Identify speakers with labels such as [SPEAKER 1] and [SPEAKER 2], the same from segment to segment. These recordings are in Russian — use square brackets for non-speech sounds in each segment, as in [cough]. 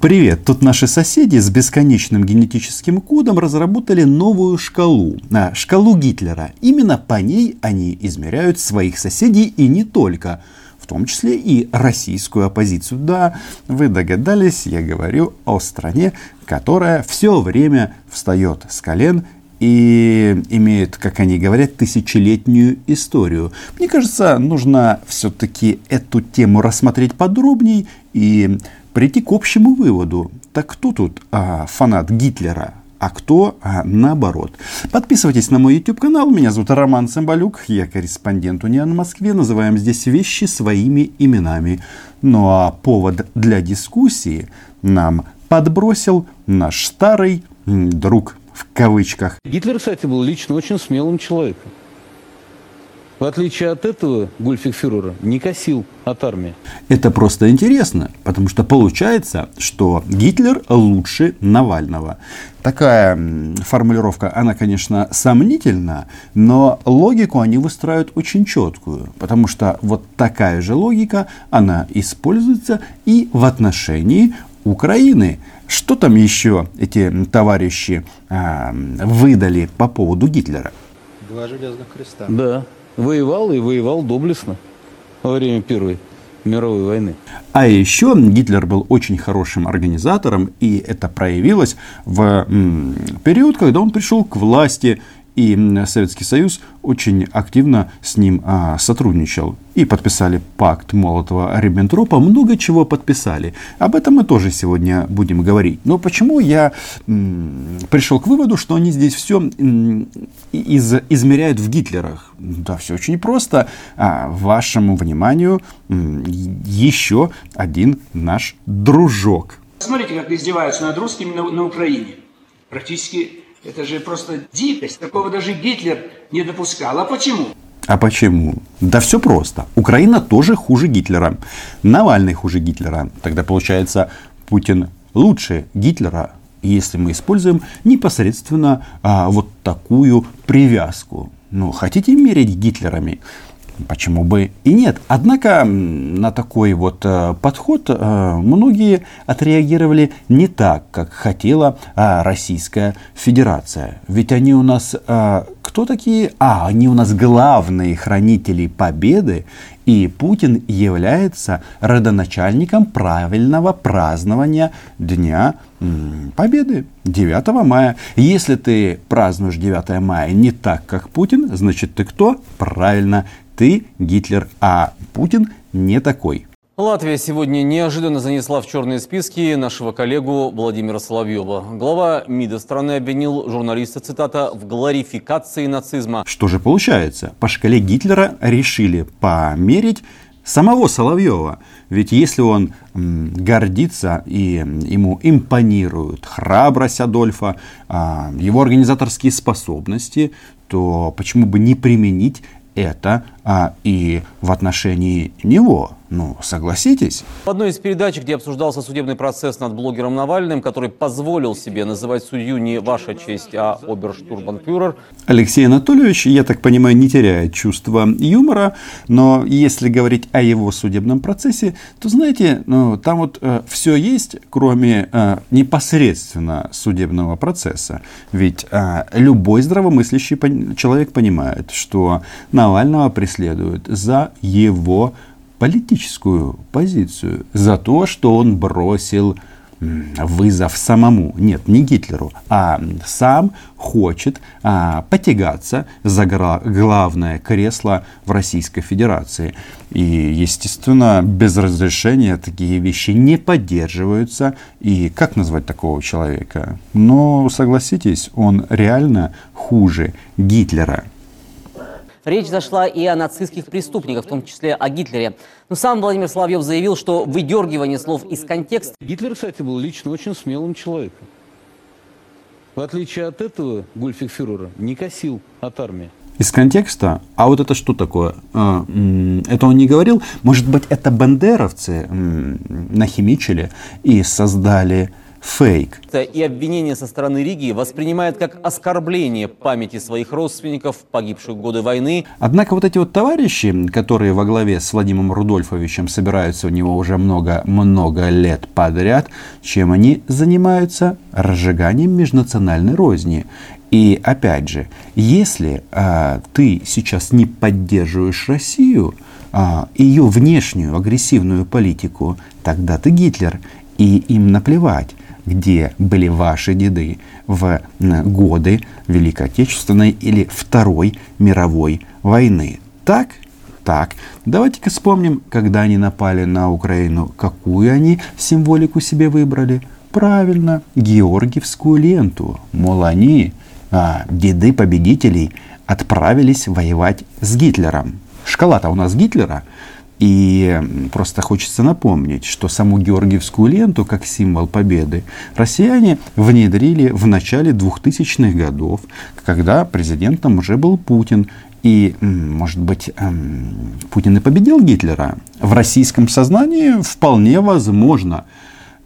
[SPEAKER 1] Привет! Тут наши соседи с бесконечным генетическим кодом разработали новую шкалу. А, шкалу Гитлера. Именно по ней они измеряют своих соседей и не только. В том числе и российскую оппозицию. Да, вы догадались, я говорю о стране, которая все время встает с колен и имеет, как они говорят, тысячелетнюю историю. Мне кажется, нужно все-таки эту тему рассмотреть подробнее и прийти к общему выводу. Так кто тут а, фанат Гитлера? а кто а, наоборот. Подписывайтесь на мой YouTube канал. Меня зовут Роман Цымбалюк. Я корреспондент Униан в Москве. Называем здесь вещи своими именами. Ну а повод для дискуссии нам подбросил наш старый друг в кавычках.
[SPEAKER 2] Гитлер, кстати, был лично очень смелым человеком. В отличие от этого, Гульфик не косил от армии.
[SPEAKER 1] Это просто интересно, потому что получается, что Гитлер лучше Навального. Такая формулировка, она, конечно, сомнительна, но логику они выстраивают очень четкую, потому что вот такая же логика, она используется и в отношении Украины. Что там еще эти товарищи а, выдали по поводу Гитлера?
[SPEAKER 2] Два железных креста. Да воевал и воевал доблестно во время Первой мировой войны.
[SPEAKER 1] А еще Гитлер был очень хорошим организатором, и это проявилось в период, когда он пришел к власти и Советский Союз очень активно с ним а, сотрудничал. И подписали пакт Молотова-Риббентропа, много чего подписали. Об этом мы тоже сегодня будем говорить. Но почему я м, пришел к выводу, что они здесь все м, из, измеряют в Гитлерах? Да, все очень просто. А, вашему вниманию м, еще один наш дружок.
[SPEAKER 3] Смотрите, как издеваются над русскими на, на Украине. Практически это же просто дикость. Такого даже Гитлер не допускал. А почему?
[SPEAKER 1] А почему? Да все просто. Украина тоже хуже Гитлера. Навальный хуже Гитлера. Тогда получается Путин лучше Гитлера, если мы используем непосредственно а, вот такую привязку. Ну, хотите мерить Гитлерами? Почему бы и нет? Однако на такой вот э, подход э, многие отреагировали не так, как хотела э, Российская Федерация. Ведь они у нас кто такие? А, они у нас главные хранители победы, и Путин является родоначальником правильного празднования Дня Победы 9 мая. Если ты празднуешь 9 мая не так, как Путин, значит ты кто? Правильно, ты Гитлер, а Путин не такой.
[SPEAKER 4] Латвия сегодня неожиданно занесла в черные списки нашего коллегу Владимира Соловьева. Глава МИДа страны обвинил журналиста, цитата, в гларификации нацизма.
[SPEAKER 1] Что же получается? По шкале Гитлера решили померить самого Соловьева. Ведь если он гордится и ему импонирует храбрость Адольфа, а, его организаторские способности, то почему бы не применить это а, и в отношении него. Ну, согласитесь?
[SPEAKER 4] В одной из передач, где обсуждался судебный процесс над блогером Навальным, который позволил себе называть судью не «Ваша честь», а «Оберштурбанфюрер».
[SPEAKER 1] Алексей Анатольевич, я так понимаю, не теряет чувства юмора, но если говорить о его судебном процессе, то, знаете, ну, там вот э, все есть, кроме э, непосредственно судебного процесса. Ведь э, любой здравомыслящий человек понимает, что Навального преследуют за его политическую позицию, за то, что он бросил вызов самому, нет, не Гитлеру, а сам хочет а, потягаться за главное кресло в Российской Федерации. И, естественно, без разрешения такие вещи не поддерживаются. И как назвать такого человека? Но, согласитесь, он реально хуже Гитлера.
[SPEAKER 5] Речь зашла и о нацистских преступниках, в том числе о Гитлере. Но сам Владимир Соловьев заявил, что выдергивание слов из контекста...
[SPEAKER 2] Гитлер, кстати, был лично очень смелым человеком. В отличие от этого, Гульфик не косил от армии.
[SPEAKER 1] Из контекста? А вот это что такое? А, это он не говорил? Может быть, это бандеровцы нахимичили и создали фейк.
[SPEAKER 4] И обвинение со стороны Риги воспринимает как оскорбление памяти своих родственников, погибших в годы войны.
[SPEAKER 1] Однако вот эти вот товарищи, которые во главе с Владимиром Рудольфовичем собираются у него уже много-много лет подряд, чем они занимаются? Разжиганием межнациональной розни. И опять же, если а, ты сейчас не поддерживаешь Россию, а, ее внешнюю агрессивную политику, тогда ты Гитлер, и им наплевать где были ваши деды в годы Великой Отечественной или Второй мировой войны. Так? Так. Давайте-ка вспомним, когда они напали на Украину, какую они символику себе выбрали. Правильно, Георгиевскую ленту. Мол, они, а, деды победителей, отправились воевать с Гитлером. Шкала-то у нас Гитлера. И просто хочется напомнить, что саму Георгиевскую ленту, как символ победы, россияне внедрили в начале 2000-х годов, когда президентом уже был Путин. И, может быть, Путин и победил Гитлера? В российском сознании вполне возможно.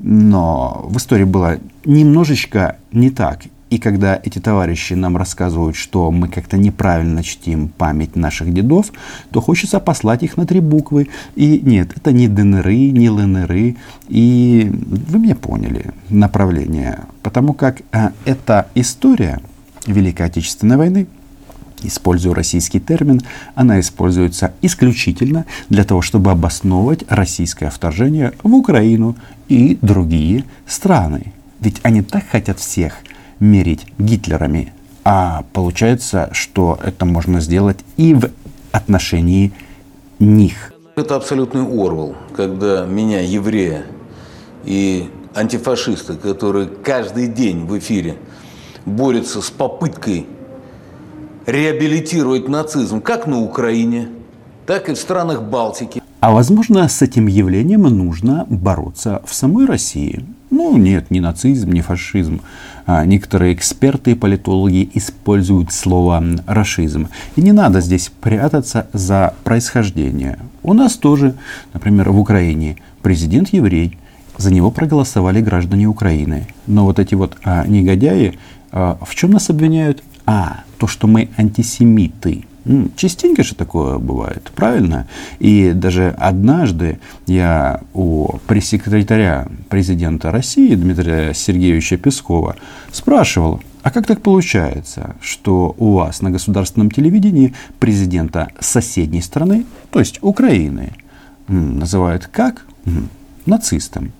[SPEAKER 1] Но в истории было немножечко не так. И когда эти товарищи нам рассказывают, что мы как-то неправильно чтим память наших дедов, то хочется послать их на три буквы. И нет, это не ДНРы, не ЛНРы. И вы меня поняли, направление. Потому как а, эта история Великой Отечественной войны, использую российский термин, она используется исключительно для того, чтобы обосновывать российское вторжение в Украину и другие страны. Ведь они так хотят всех – мерить Гитлерами. А получается, что это можно сделать и в отношении них.
[SPEAKER 2] Это абсолютный Орвал, когда меня, еврея, и антифашисты, которые каждый день в эфире борются с попыткой реабилитировать нацизм как на Украине, так и в странах Балтики.
[SPEAKER 1] А возможно, с этим явлением нужно бороться в самой России. Ну, нет, не нацизм, не фашизм. А некоторые эксперты и политологи используют слово «рашизм». И не надо здесь прятаться за происхождение. У нас тоже, например, в Украине президент еврей, за него проголосовали граждане Украины. Но вот эти вот а, негодяи а, в чем нас обвиняют? А, то, что мы антисемиты. Частенько же такое бывает, правильно? И даже однажды я у пресс-секретаря президента России Дмитрия Сергеевича Пескова спрашивал, а как так получается, что у вас на государственном телевидении президента соседней страны, то есть Украины, называют как? Нацистом.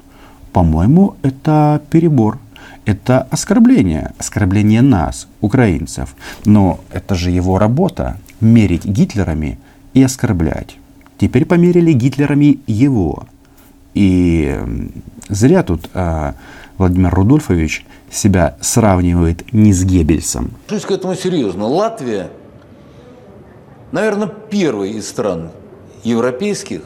[SPEAKER 1] По-моему, это перебор. Это оскорбление, оскорбление нас, украинцев. Но это же его работа мерить Гитлерами и оскорблять. Теперь померили Гитлерами его. И зря тут а, Владимир Рудольфович себя сравнивает не с Геббельсом.
[SPEAKER 2] Отношусь к этому серьезно. Латвия, наверное, первый из стран европейских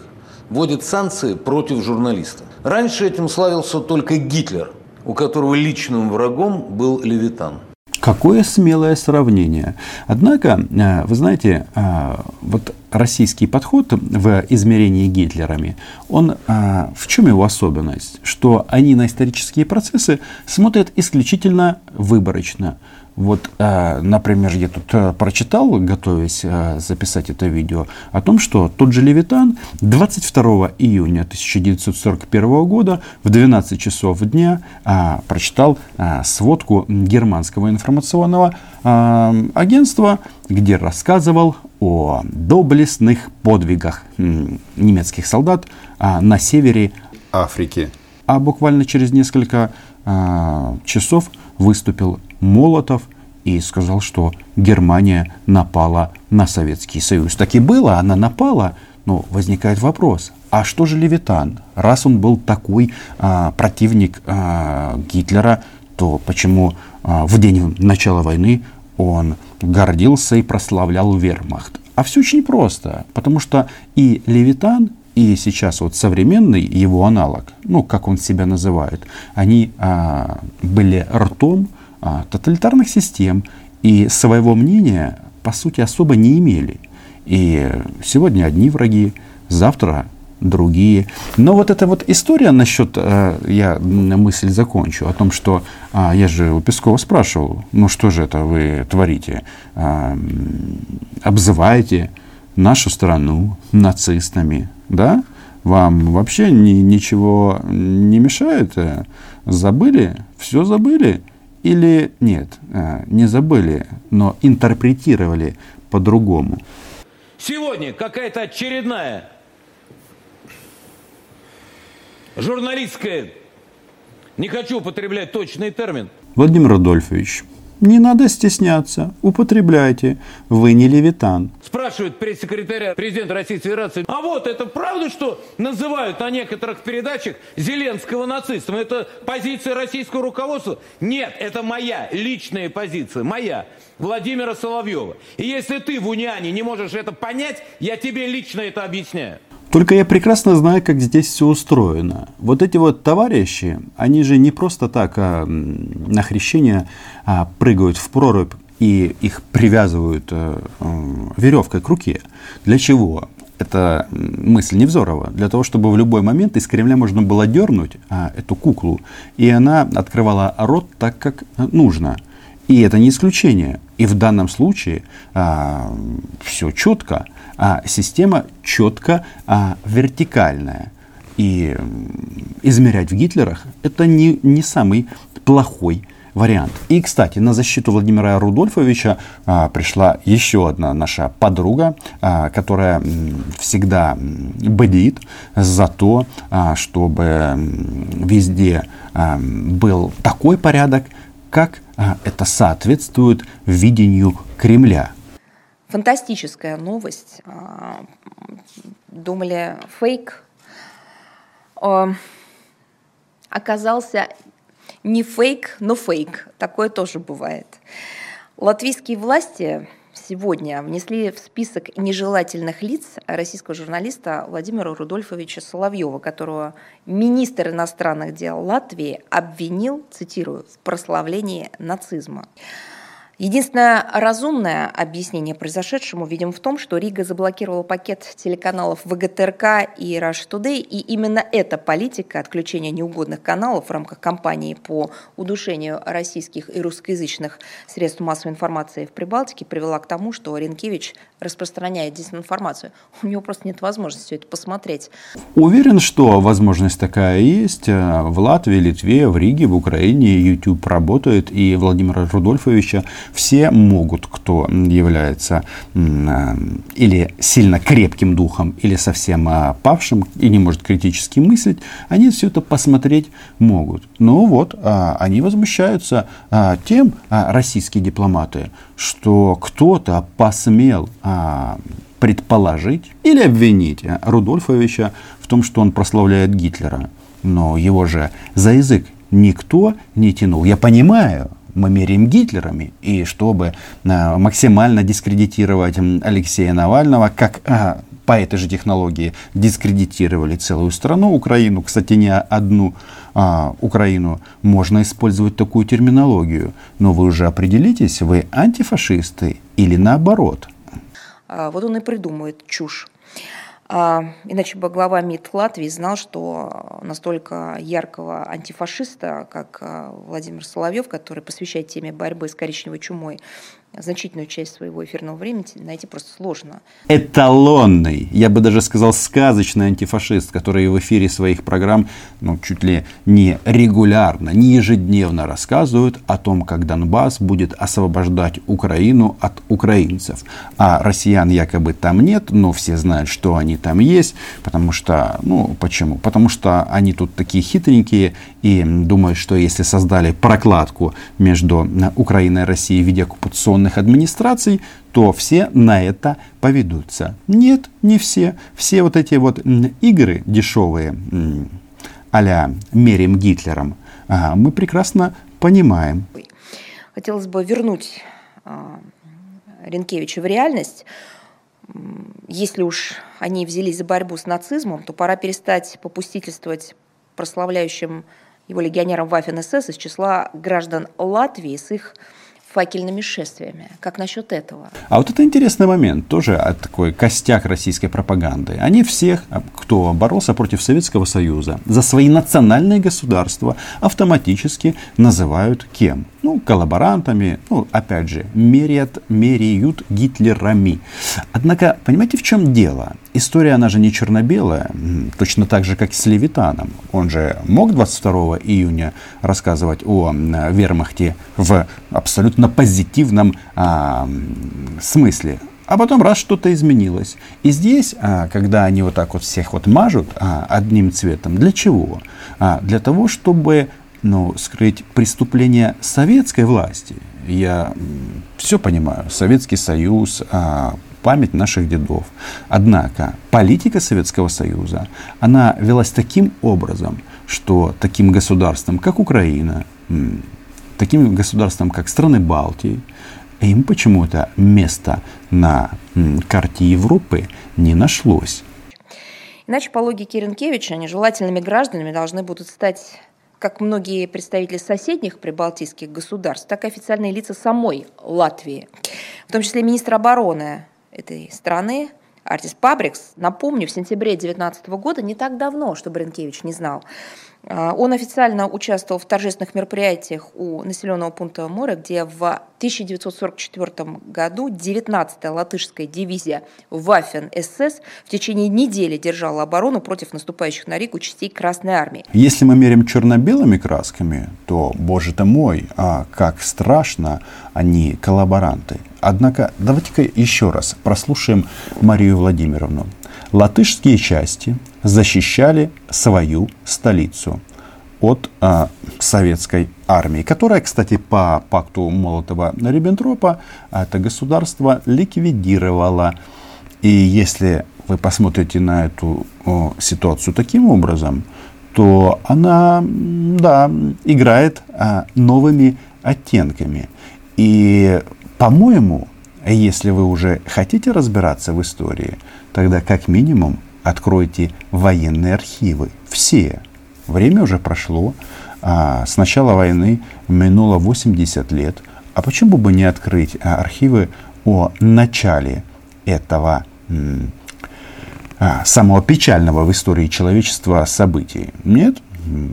[SPEAKER 2] вводит санкции против журналиста. Раньше этим славился только Гитлер, у которого личным врагом был Левитан.
[SPEAKER 1] Какое смелое сравнение. Однако, э, вы знаете, э, вот российский подход в измерении Гитлерами, он э, в чем его особенность? Что они на исторические процессы смотрят исключительно выборочно. Вот, э, например, я тут э, прочитал, готовясь э, записать это видео, о том, что тот же Левитан 22 июня 1941 года в 12 часов дня прочитал сводку германского информационного агентства, где рассказывал о доблестных подвигах немецких солдат на севере Африки. А буквально через несколько часов выступил Молотов и сказал, что Германия напала на Советский Союз. Так и было, она напала. Но возникает вопрос, а что же Левитан? Раз он был такой а, противник а, Гитлера, то почему а, в день начала войны он гордился и прославлял вермахт? А все очень просто, потому что и Левитан, и сейчас вот современный его аналог, ну, как он себя называет, они а, были ртом а, тоталитарных систем и своего мнения, по сути, особо не имели. И сегодня одни враги, завтра другие. Но вот эта вот история насчет, э, я мысль закончу, о том, что а, я же у Пескова спрашивал, ну что же это вы творите? А, обзываете нашу страну нацистами, да? Вам вообще ни, ничего не мешает? Забыли? Все забыли? Или нет, э, не забыли, но интерпретировали по-другому?
[SPEAKER 6] Сегодня какая-то очередная журналистская, не хочу употреблять точный термин.
[SPEAKER 1] Владимир Рудольфович, не надо стесняться, употребляйте, вы не левитан.
[SPEAKER 6] Спрашивает пресс-секретаря президента Российской Федерации, а вот это правда, что называют на некоторых передачах Зеленского нацистом? Это позиция российского руководства? Нет, это моя личная позиция, моя, Владимира Соловьева. И если ты в Униане не можешь это понять, я тебе лично это объясняю.
[SPEAKER 1] Только я прекрасно знаю, как здесь все устроено. Вот эти вот товарищи, они же не просто так а, на хрещение а, прыгают в прорубь и их привязывают а, веревкой к руке. Для чего? Это мысль Невзорова. Для того, чтобы в любой момент из Кремля можно было дернуть а, эту куклу, и она открывала рот так, как нужно. И это не исключение. И в данном случае а, все четко, а система четко а, вертикальная. И измерять в Гитлерах это не, не самый плохой вариант. И, кстати, на защиту Владимира Рудольфовича а, пришла еще одна наша подруга, а, которая всегда бдит за то, а, чтобы везде а, был такой порядок, как а, это соответствует видению Кремля.
[SPEAKER 7] Фантастическая новость. А, думали, фейк. А, оказался не фейк, но фейк. Такое тоже бывает. Латвийские власти сегодня внесли в список нежелательных лиц российского журналиста Владимира Рудольфовича Соловьева, которого министр иностранных дел Латвии обвинил, цитирую, в прославлении нацизма. Единственное разумное объяснение произошедшему видим в том, что Рига заблокировала пакет телеканалов ВГТРК и Rush Today, и именно эта политика отключения неугодных каналов в рамках кампании по удушению российских и русскоязычных средств массовой информации в Прибалтике привела к тому, что Ренкевич распространяет дезинформацию. У него просто нет возможности все это посмотреть.
[SPEAKER 1] Уверен, что возможность такая есть. В Латвии, Литве, в Риге, в Украине YouTube работает, и Владимира Рудольфовича все могут, кто является э, или сильно крепким духом, или совсем э, павшим и не может критически мыслить, они все это посмотреть могут. Ну вот, э, они возмущаются тем, российские дипломаты, что кто-то посмел предположить или обвинить Рудольфовича в том, что он прославляет Гитлера. Но его же за язык никто не тянул. Я понимаю, меряем Гитлерами, и чтобы э, максимально дискредитировать Алексея Навального, как э, по этой же технологии дискредитировали целую страну, Украину, кстати, не одну а, Украину, можно использовать такую терминологию. Но вы уже определитесь, вы антифашисты или наоборот.
[SPEAKER 7] А, вот он и придумывает чушь. А, иначе бы глава МИД Латвии знал, что настолько яркого антифашиста, как а, Владимир Соловьев, который посвящает теме борьбы с коричневой чумой значительную часть своего эфирного времени найти просто сложно.
[SPEAKER 1] Эталонный, я бы даже сказал сказочный антифашист, который в эфире своих программ ну, чуть ли не регулярно, не ежедневно рассказывают о том, как Донбасс будет освобождать Украину от украинцев. А россиян якобы там нет, но все знают, что они там есть, потому что, ну почему? Потому что они тут такие хитренькие и думают, что если создали прокладку между Украиной и Россией в виде оккупационной коррупционных администраций, то все на это поведутся. Нет, не все. Все вот эти вот игры дешевые, а-ля мерим Гитлером, мы прекрасно понимаем.
[SPEAKER 7] Хотелось бы вернуть а, Ренкевича в реальность. Если уж они взялись за борьбу с нацизмом, то пора перестать попустительствовать прославляющим его легионерам Waffen СС из числа граждан Латвии с их факельными шествиями. Как насчет этого?
[SPEAKER 1] А вот это интересный момент, тоже такой костяк российской пропаганды. Они всех, а, кто боролся против Советского Союза, за свои национальные государства автоматически называют кем? Ну, коллаборантами, ну, опять же, меряют, меряют гитлерами. Однако, понимаете, в чем дело? История, она же не черно-белая, точно так же, как и с Левитаном. Он же мог 22 июня рассказывать о вермахте в абсолютно позитивном а, смысле. А потом раз что-то изменилось. И здесь, а, когда они вот так вот всех вот мажут а, одним цветом, для чего? А, для того, чтобы ну, скрыть преступления советской власти. Я все понимаю. Советский Союз, а, память наших дедов. Однако политика Советского Союза, она велась таким образом, что таким государствам, как Украина, таким государствам, как страны Балтии, им почему-то места на карте Европы не нашлось.
[SPEAKER 7] Иначе, по логике Ренкевича, нежелательными гражданами должны будут стать как многие представители соседних прибалтийских государств, так и официальные лица самой Латвии, в том числе министр обороны этой страны Артис Пабрикс, напомню, в сентябре 2019 года, не так давно, что Бренкевич не знал, он официально участвовал в торжественных мероприятиях у населенного пункта Мора, где в 1944 году 19-я латышская дивизия Вафен-СС в течение недели держала оборону против наступающих на Рику частей Красной Армии.
[SPEAKER 1] Если мы меряем черно-белыми красками, то, боже ты мой, а как страшно они коллаборанты. Однако давайте-ка еще раз прослушаем Марию Владимировну. Латышские части защищали свою столицу от а, советской армии, которая, кстати, по пакту Молотова-Риббентропа это государство ликвидировало. И если вы посмотрите на эту о, ситуацию таким образом, то она, да, играет а, новыми оттенками. И, по-моему, если вы уже хотите разбираться в истории, тогда как минимум откройте военные архивы. Все. Время уже прошло. А, с начала войны минуло 80 лет. А почему бы не открыть а, архивы о начале этого а, самого печального в истории человечества события? Нет,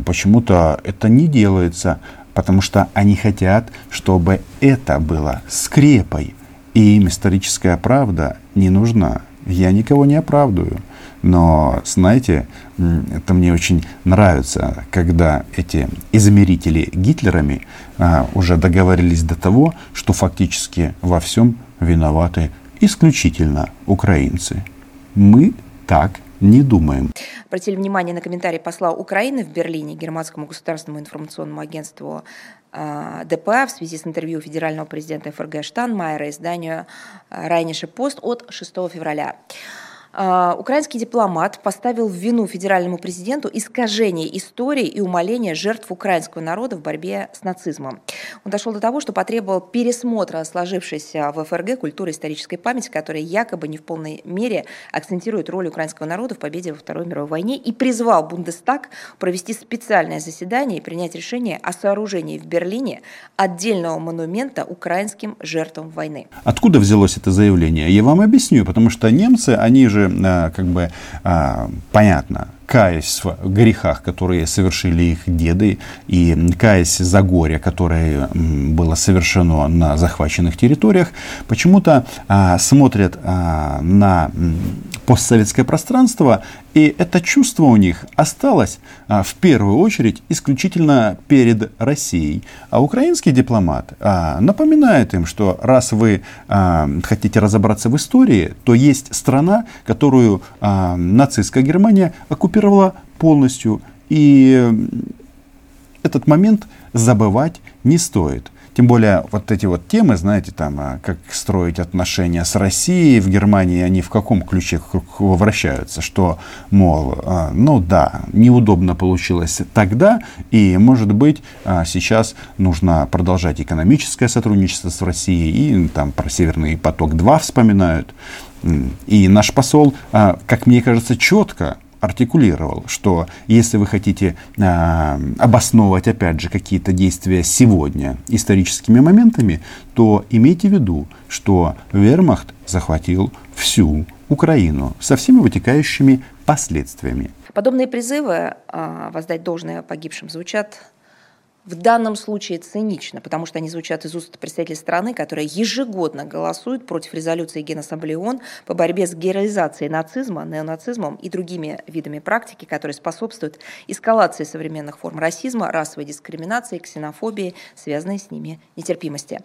[SPEAKER 1] почему-то это не делается, потому что они хотят, чтобы это было скрепой. И им историческая правда не нужна. Я никого не оправдываю. Но, знаете, это мне очень нравится, когда эти измерители Гитлерами а, уже договорились до того, что фактически во всем виноваты исключительно украинцы. Мы так не думаем.
[SPEAKER 7] Обратили внимание на комментарий посла Украины в Берлине германскому государственному информационному агентству а, ДПА в связи с интервью федерального президента ФРГ Штанмайера изданию Райнише Пост от 6 февраля. А, украинский дипломат поставил в вину федеральному президенту искажение истории и умаление жертв украинского народа в борьбе с нацизмом. Он дошел до того, что потребовал пересмотра сложившейся в ФРГ культуры исторической памяти, которая якобы не в полной мере акцентирует роль украинского народа в победе во Второй мировой войне, и призвал Бундестаг провести специальное заседание и принять решение о сооружении в Берлине отдельного монумента украинским жертвам войны.
[SPEAKER 1] Откуда взялось это заявление? Я вам объясню, потому что немцы, они же Э, как бы а, понятно, каясь в грехах, которые совершили их деды, и каясь за горе, которое было совершено на захваченных территориях, почему-то а, смотрят на постсоветское пространство, и это чувство у них осталось а, в первую очередь исключительно перед Россией. А украинский дипломат а, напоминает им, что раз вы а, хотите разобраться в истории, то есть страна, которую а, нацистская Германия оккупировала полностью. И этот момент забывать не стоит. Тем более вот эти вот темы, знаете, там, а, как строить отношения с Россией в Германии, они в каком ключе вращаются, что, мол, а, ну да, неудобно получилось тогда, и, может быть, а, сейчас нужно продолжать экономическое сотрудничество с Россией, и там про Северный поток-2 вспоминают. И наш посол, как мне кажется, четко артикулировал, что если вы хотите э, обосновывать, опять же, какие-то действия сегодня историческими моментами, то имейте в виду, что вермахт захватил всю Украину со всеми вытекающими последствиями.
[SPEAKER 7] Подобные призывы э, воздать должное погибшим звучат в данном случае цинично, потому что они звучат из уст представителей страны, которая ежегодно голосует против резолюции Генассамблеи ООН по борьбе с героизацией нацизма, неонацизмом и другими видами практики, которые способствуют эскалации современных форм расизма, расовой дискриминации, ксенофобии, связанной с ними нетерпимости.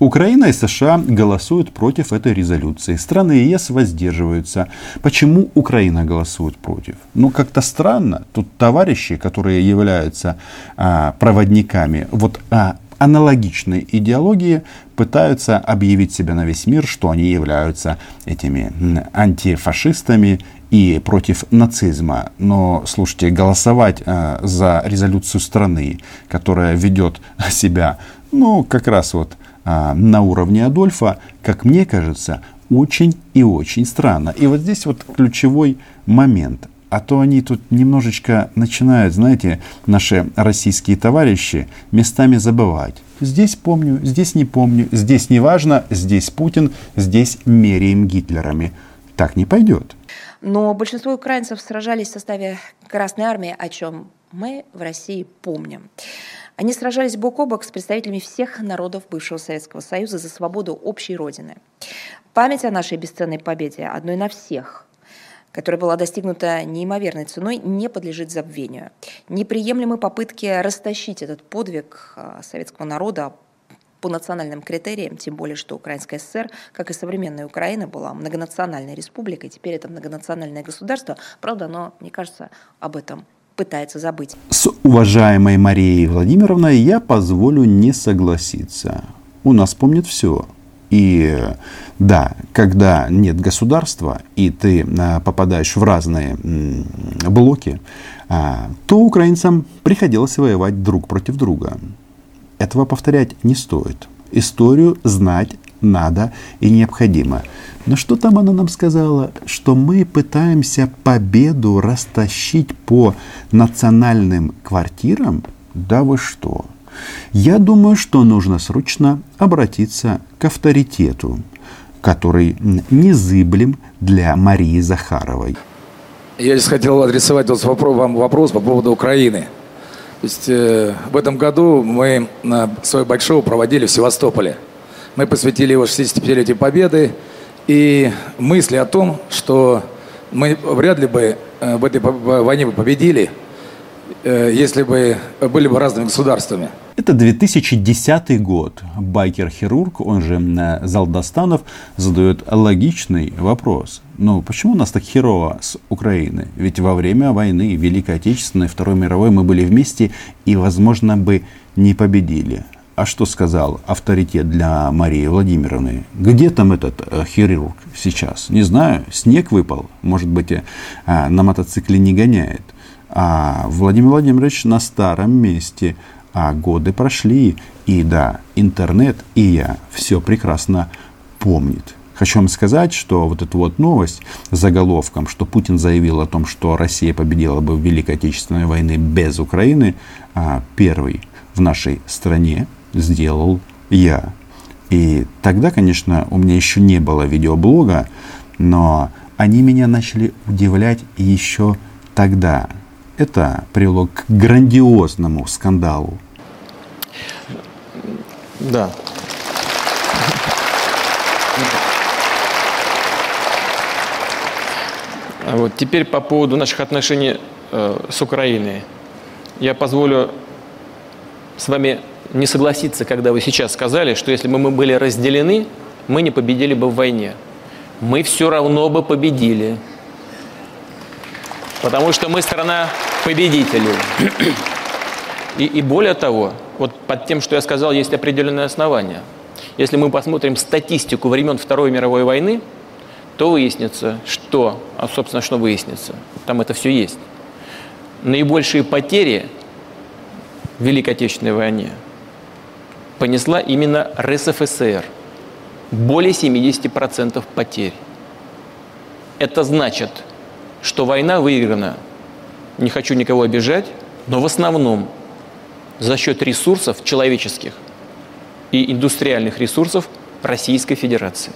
[SPEAKER 1] Украина и США голосуют против этой резолюции. Страны ЕС воздерживаются. Почему Украина голосует против? Ну, как-то странно. Тут товарищи, которые являются а, проводниками вот а, аналогичной идеологии, пытаются объявить себя на весь мир, что они являются этими антифашистами и против нацизма. Но, слушайте, голосовать а, за резолюцию страны, которая ведет [laughs] себя, ну, как раз вот а, на уровне Адольфа, как мне кажется, очень и очень странно. И вот здесь вот ключевой момент. А то они тут немножечко начинают, знаете, наши российские товарищи местами забывать. Здесь помню, здесь не помню, здесь не важно, здесь Путин, здесь меряем Гитлерами. Так не пойдет.
[SPEAKER 7] Но большинство украинцев сражались в составе Красной Армии, о чем мы в России помним. Они сражались бок о бок с представителями всех народов бывшего Советского Союза за свободу общей Родины. Память о нашей бесценной победе, одной на всех, которая была достигнута неимоверной ценой, не подлежит забвению. Неприемлемы попытки растащить этот подвиг а, советского народа по национальным критериям, тем более, что Украинская ССР, как и современная Украина, была многонациональной республикой, теперь это многонациональное государство. Правда, оно, мне кажется, об этом пытается забыть.
[SPEAKER 1] С уважаемой Марией Владимировной я позволю не согласиться. У нас помнят все. И да, когда нет государства, и ты а, попадаешь в разные блоки, а, то украинцам приходилось воевать друг против друга. Этого повторять не стоит. Историю знать надо и необходимо. Но что там она нам сказала? Что мы пытаемся победу растащить по национальным квартирам? Да вы что? Я думаю, что нужно срочно обратиться к авторитету, который незыблем для Марии Захаровой.
[SPEAKER 8] Я здесь хотел адресовать вам вопрос по поводу Украины. То есть э, в этом году мы на свое большое проводили в Севастополе. Мы посвятили его 65-летию Победы. И мысли о том, что мы вряд ли бы э, в этой войне бы победили, э, если бы были бы разными государствами.
[SPEAKER 1] Это 2010 год. Байкер-хирург, он же э, Залдастанов, задает логичный вопрос. Ну, почему у нас так херово с Украиной? Ведь во время войны, Великой Отечественной, Второй мировой, мы были вместе и, возможно, бы не победили. А что сказал авторитет для Марии Владимировны? Где там этот э, хирург сейчас? Не знаю, снег выпал, может быть, э, на мотоцикле не гоняет. А Владимир Владимирович на старом месте, а годы прошли. И да, интернет и я все прекрасно помнит. Хочу вам сказать, что вот эту вот новость с заголовком, что Путин заявил о том, что Россия победила бы в Великой Отечественной войне без Украины, а, первый в нашей стране сделал я. И тогда, конечно, у меня еще не было видеоблога, но они меня начали удивлять еще тогда. Это привело к грандиозному скандалу.
[SPEAKER 9] Да. А вот теперь по поводу наших отношений э, с Украиной. Я позволю с вами не согласиться, когда вы сейчас сказали, что если бы мы были разделены, мы не победили бы в войне. Мы все равно бы победили. Потому что мы страна победителей. И, и более того, вот под тем, что я сказал, есть определенное основание. Если мы посмотрим статистику времен Второй мировой войны, то выяснится, что, а собственно, что выяснится, там это все есть. Наибольшие потери в Великой Отечественной войне – понесла именно РСФСР. Более 70% потерь. Это значит, что война выиграна, не хочу никого обижать, но в основном за счет ресурсов человеческих и индустриальных ресурсов Российской Федерации.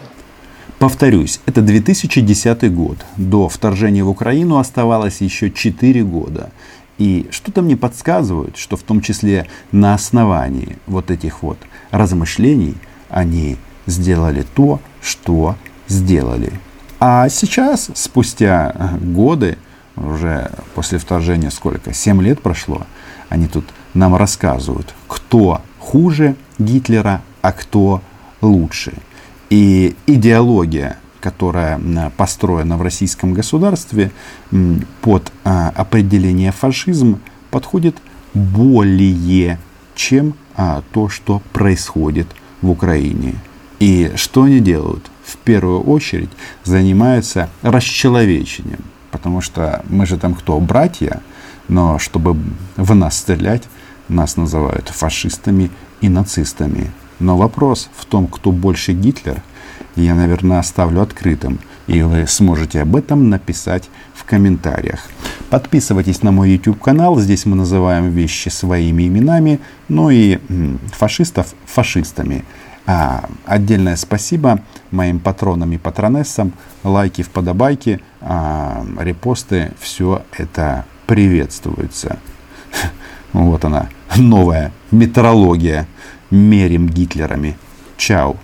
[SPEAKER 1] Повторюсь, это 2010 год. До вторжения в Украину оставалось еще 4 года. И что-то мне подсказывает, что в том числе на основании вот этих вот размышлений они сделали то, что сделали. А сейчас, спустя годы, уже после вторжения сколько, 7 лет прошло, они тут нам рассказывают, кто хуже Гитлера, а кто лучше. И идеология, которая построена в российском государстве под а, определение фашизм, подходит более, чем а, то, что происходит в Украине. И что они делают? В первую очередь занимаются расчеловечением. Потому что мы же там кто? Братья. Но чтобы в нас стрелять, нас называют фашистами и нацистами. Но вопрос в том, кто больше Гитлер, я, наверное, оставлю открытым. И вы сможете об этом написать в комментариях. Подписывайтесь на мой YouTube канал. Здесь мы называем вещи своими именами. Ну и фашистов фашистами. А, отдельное спасибо моим патронам и патронессам. Лайки в подобайке, а, репосты. Все это приветствуется. [laughs] Вот она, новая метрология. Мерим Гитлерами. Чао.